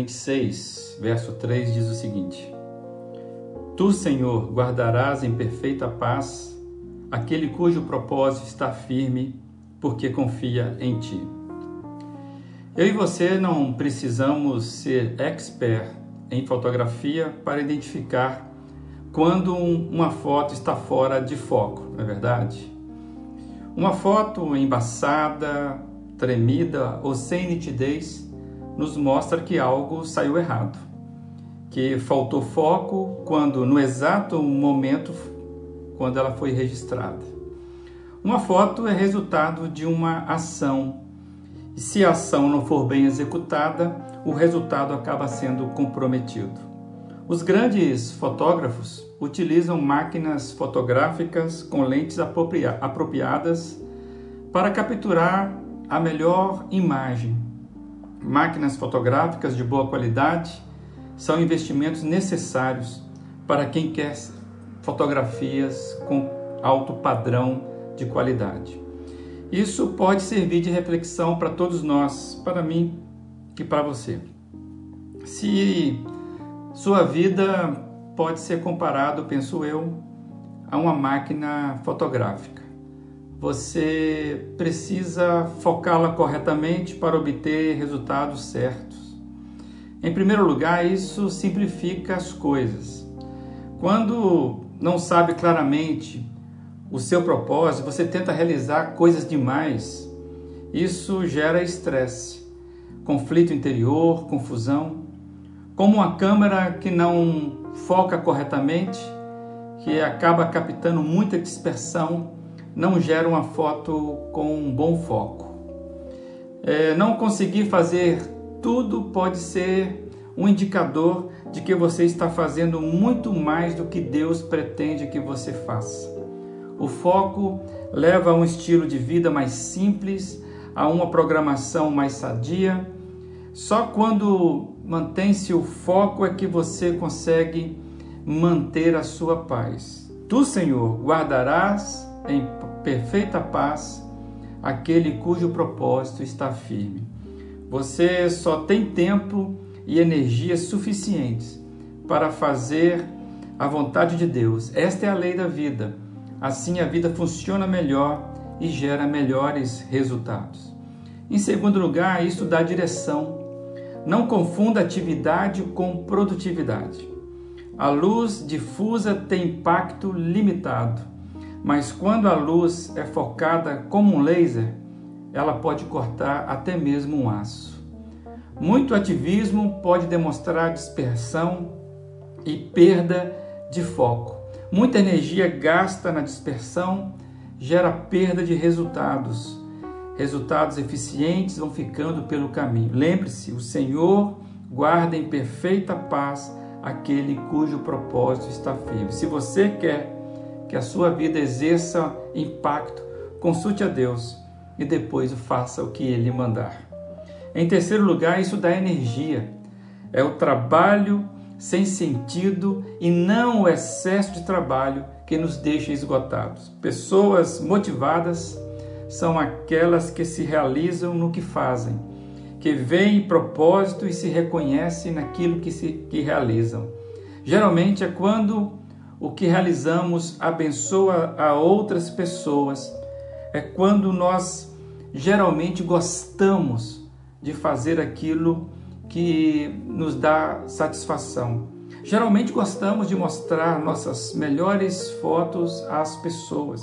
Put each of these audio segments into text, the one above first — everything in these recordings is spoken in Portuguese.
Salmo 26, verso 3 diz o seguinte: Tu, Senhor, guardarás em perfeita paz aquele cujo propósito está firme, porque confia em ti. Eu e você não precisamos ser expert em fotografia para identificar quando uma foto está fora de foco, não é verdade? Uma foto embaçada, tremida ou sem nitidez nos mostra que algo saiu errado, que faltou foco quando no exato momento quando ela foi registrada. Uma foto é resultado de uma ação. E se a ação não for bem executada, o resultado acaba sendo comprometido. Os grandes fotógrafos utilizam máquinas fotográficas com lentes apropriadas para capturar a melhor imagem máquinas fotográficas de boa qualidade são investimentos necessários para quem quer fotografias com alto padrão de qualidade. Isso pode servir de reflexão para todos nós, para mim e para você. Se sua vida pode ser comparado, penso eu, a uma máquina fotográfica você precisa focá-la corretamente para obter resultados certos. Em primeiro lugar, isso simplifica as coisas. Quando não sabe claramente o seu propósito, você tenta realizar coisas demais. Isso gera estresse, conflito interior, confusão. Como uma câmera que não foca corretamente, que acaba captando muita dispersão não gera uma foto com um bom foco. É, não conseguir fazer tudo pode ser um indicador de que você está fazendo muito mais do que Deus pretende que você faça. O foco leva a um estilo de vida mais simples, a uma programação mais sadia. Só quando mantém-se o foco é que você consegue manter a sua paz. Tu, Senhor, guardarás em perfeita paz aquele cujo propósito está firme. Você só tem tempo e energia suficientes para fazer a vontade de Deus. Esta é a lei da vida. Assim a vida funciona melhor e gera melhores resultados. Em segundo lugar, isso dá direção. Não confunda atividade com produtividade. A luz difusa tem impacto limitado mas quando a luz é focada como um laser, ela pode cortar até mesmo um aço. Muito ativismo pode demonstrar dispersão e perda de foco. Muita energia gasta na dispersão gera perda de resultados. Resultados eficientes vão ficando pelo caminho. Lembre-se, o Senhor guarda em perfeita paz aquele cujo propósito está firme. Se você quer que a sua vida exerça impacto, consulte a Deus e depois faça o que Ele mandar. Em terceiro lugar, isso dá energia. É o trabalho sem sentido e não o excesso de trabalho que nos deixa esgotados. Pessoas motivadas são aquelas que se realizam no que fazem, que veem propósito e se reconhecem naquilo que se que realizam. Geralmente é quando o que realizamos abençoa a outras pessoas, é quando nós geralmente gostamos de fazer aquilo que nos dá satisfação. Geralmente gostamos de mostrar nossas melhores fotos às pessoas.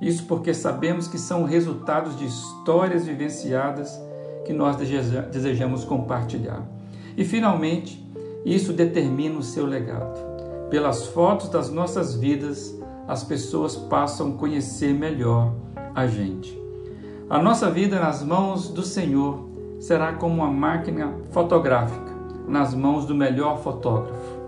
Isso porque sabemos que são resultados de histórias vivenciadas que nós desejamos compartilhar. E finalmente, isso determina o seu legado. Pelas fotos das nossas vidas, as pessoas passam a conhecer melhor a gente. A nossa vida nas mãos do Senhor será como uma máquina fotográfica nas mãos do melhor fotógrafo.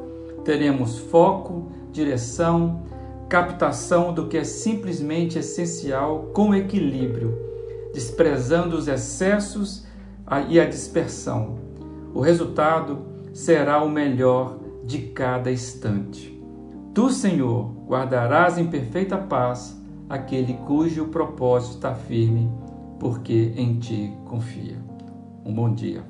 Teremos foco, direção, captação do que é simplesmente essencial com equilíbrio, desprezando os excessos e a dispersão. O resultado será o melhor de cada instante. Tu, Senhor, guardarás em perfeita paz aquele cujo propósito está firme, porque em ti confia. Um bom dia.